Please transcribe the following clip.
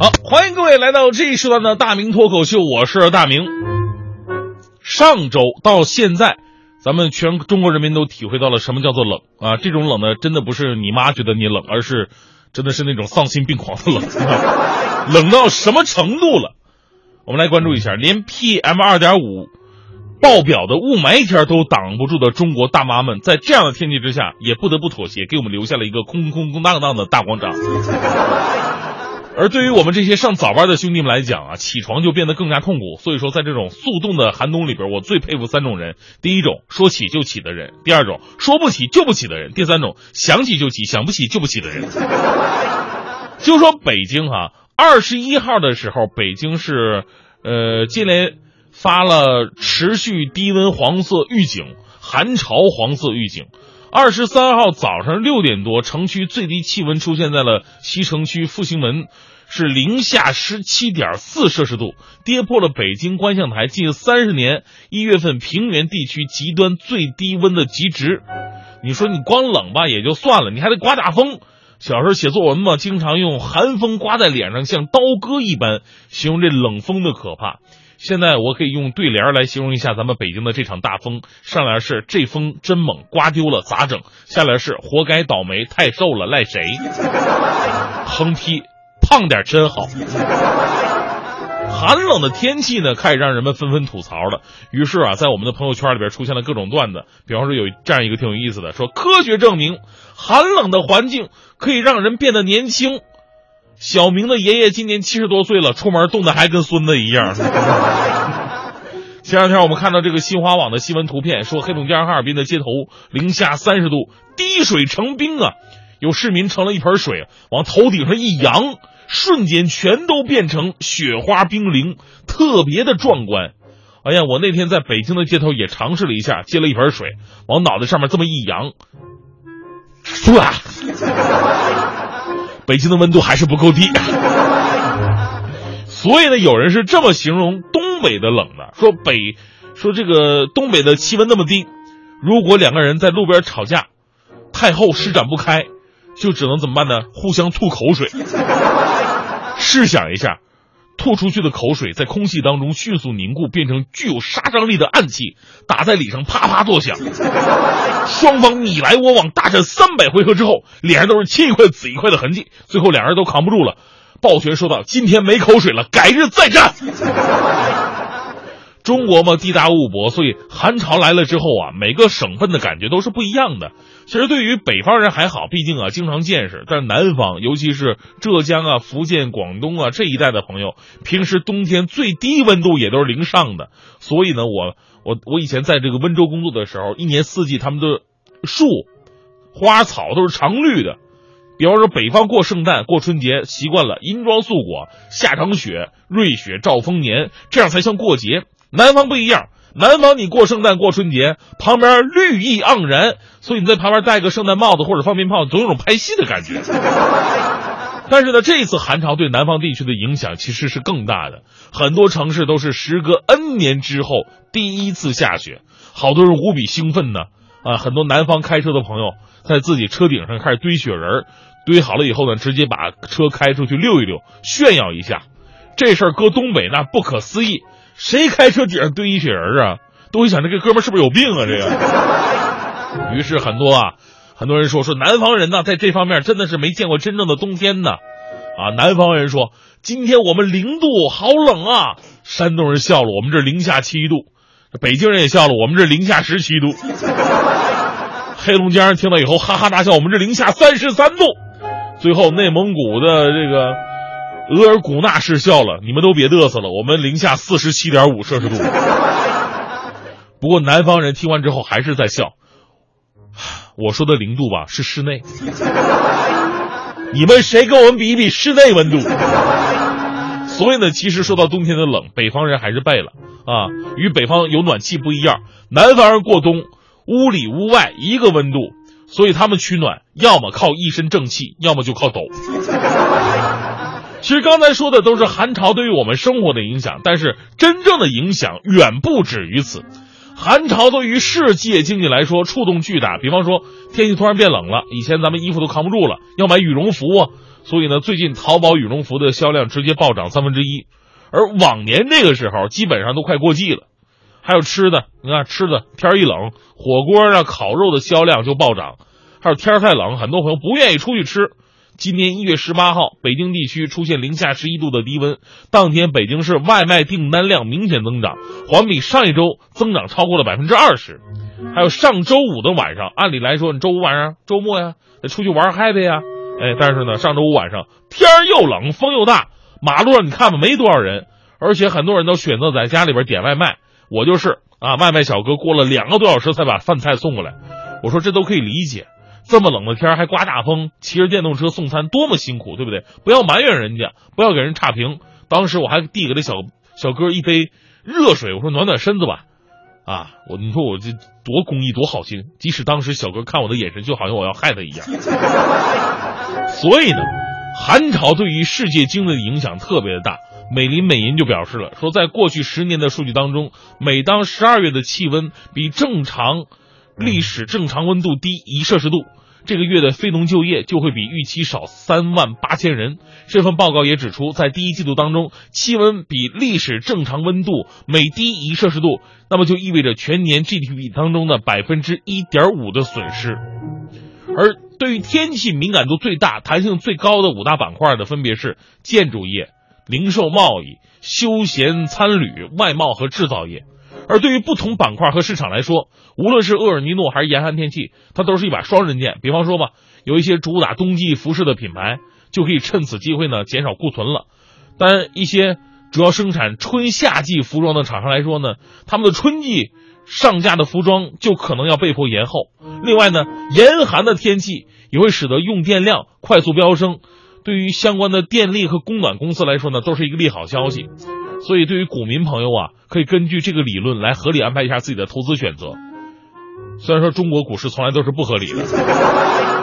好，欢迎各位来到这一时段的大明脱口秀，我是大明。上周到现在，咱们全中国人民都体会到了什么叫做冷啊！这种冷呢，真的不是你妈觉得你冷，而是真的是那种丧心病狂的冷，冷到什么程度了？我们来关注一下，连 PM 二点五爆表的雾霾天都挡不住的中国大妈们，在这样的天气之下，也不得不妥协，给我们留下了一个空空空荡荡的大广场。而对于我们这些上早班的兄弟们来讲啊，起床就变得更加痛苦。所以说，在这种速冻的寒冬里边，我最佩服三种人：第一种说起就起的人；第二种说不起就不起的人；第三种想起就起，想不起就不起的人。就说北京哈，二十一号的时候，北京是呃接连发了持续低温黄色预警、寒潮黄色预警。二十三号早上六点多，城区最低气温出现在了西城区复兴门，是零下十七点四摄氏度，跌破了北京观象台近三十年一月份平原地区极端最低温的极值。你说你光冷吧也就算了，你还得刮大风。小时候写作文嘛，经常用寒风刮在脸上像刀割一般形容这冷风的可怕。现在我可以用对联来形容一下咱们北京的这场大风。上联是这风真猛，刮丢了咋整？下联是活该倒霉，太瘦了赖谁？横批胖点真好。寒冷的天气呢，开始让人们纷纷吐槽了。于是啊，在我们的朋友圈里边出现了各种段子，比方说有这样一个挺有意思的，说科学证明寒冷的环境可以让人变得年轻。小明的爷爷今年七十多岁了，出门冻得还跟孙子一样。前两天我们看到这个新华网的新闻图片，说黑龙江哈尔滨的街头零下三十度，滴水成冰啊！有市民盛了一盆水往头顶上一扬，瞬间全都变成雪花冰凌，特别的壮观。哎呀，我那天在北京的街头也尝试了一下，接了一盆水往脑袋上面这么一扬，唰！北京的温度还是不够低，所以呢，有人是这么形容东北的冷的：说北，说这个东北的气温那么低，如果两个人在路边吵架，太后施展不开，就只能怎么办呢？互相吐口水。试想一下。吐出去的口水在空气当中迅速凝固，变成具有杀伤力的暗器，打在脸上啪啪作响。双方你来我往大战三百回合之后，脸上都是青一块紫一块的痕迹，最后两人都扛不住了，抱拳说道：“今天没口水了，改日再战。”中国嘛，地大物博，所以寒潮来了之后啊，每个省份的感觉都是不一样的。其实对于北方人还好，毕竟啊经常见识。但是南方，尤其是浙江啊、福建、广东啊这一带的朋友，平时冬天最低温度也都是零上的。所以呢，我我我以前在这个温州工作的时候，一年四季他们的树、花草都是常绿的。比方说北方过圣诞、过春节习惯了银装素裹，下场雪，瑞雪兆丰年，这样才像过节。南方不一样，南方你过圣诞过春节，旁边绿意盎然，所以你在旁边戴个圣诞帽子或者放鞭炮，总有种拍戏的感觉。但是呢，这次寒潮对南方地区的影响其实是更大的，很多城市都是时隔 N 年之后第一次下雪，好多人无比兴奋呢。啊，很多南方开车的朋友在自己车顶上开始堆雪人，堆好了以后呢，直接把车开出去溜一溜，炫耀一下。这事儿搁东北那不可思议。谁开车顶上堆一雪人啊？都会想这个哥们是不是有病啊？这个。于是很多啊，很多人说说南方人呢，在这方面真的是没见过真正的冬天呢。啊，南方人说今天我们零度，好冷啊。山东人笑了，我们这零下七度。北京人也笑了，我们这零下十七度。黑龙江人听了以后哈哈大笑，我们这零下三十三度。最后内蒙古的这个。额尔古纳市笑了，你们都别嘚瑟了，我们零下四十七点五摄氏度。不过南方人听完之后还是在笑。我说的零度吧是室内，你们谁跟我们比一比室内温度？所以呢，其实说到冬天的冷，北方人还是背了啊。与北方有暖气不一样，南方人过冬屋里屋外一个温度，所以他们取暖要么靠一身正气，要么就靠抖。其实刚才说的都是寒潮对于我们生活的影响，但是真正的影响远不止于此。寒潮对于世界经济来说触动巨大。比方说，天气突然变冷了，以前咱们衣服都扛不住了，要买羽绒服啊，所以呢，最近淘宝羽绒服的销量直接暴涨三分之一，而往年这个时候基本上都快过季了。还有吃的，你看吃的，天一冷，火锅啊、烤肉的销量就暴涨。还有天太冷，很多朋友不愿意出去吃。今年一月十八号，北京地区出现零下十一度的低温，当天北京市外卖订单量明显增长，环比上一周增长超过了百分之二十。还有上周五的晚上，按理来说你周五晚上周末呀，得出去玩嗨 y 呀，哎，但是呢，上周五晚上天又冷，风又大，马路上你看吧，没多少人，而且很多人都选择在家里边点外卖。我就是啊，外卖小哥过了两个多小时才把饭菜送过来。我说这都可以理解，这么冷的天还刮大风，骑着电动车送餐多么辛苦，对不对？不要埋怨人家，不要给人差评。当时我还递给了小小哥一杯热水，我说暖暖身子吧。啊，我你说我这多公益多好心，即使当时小哥看我的眼神就好像我要害他一样。所以呢，寒潮对于世界经济的影响特别的大。美林美银就表示了，说在过去十年的数据当中，每当十二月的气温比正常历史正常温度低一摄氏度，这个月的非农就业就会比预期少三万八千人。这份报告也指出，在第一季度当中，气温比历史正常温度每低一摄氏度，那么就意味着全年 GDP 当中的百分之一点五的损失。而对于天气敏感度最大、弹性最高的五大板块的，分别是建筑业。零售贸易、休闲参旅、外贸和制造业，而对于不同板块和市场来说，无论是厄尔尼诺还是严寒天气，它都是一把双刃剑。比方说吧，有一些主打冬季服饰的品牌就可以趁此机会呢减少库存了；但一些主要生产春夏季服装的厂商来说呢，他们的春季上架的服装就可能要被迫延后。另外呢，严寒的天气也会使得用电量快速飙升。对于相关的电力和供暖公司来说呢，都是一个利好消息。所以，对于股民朋友啊，可以根据这个理论来合理安排一下自己的投资选择。虽然说中国股市从来都是不合理的。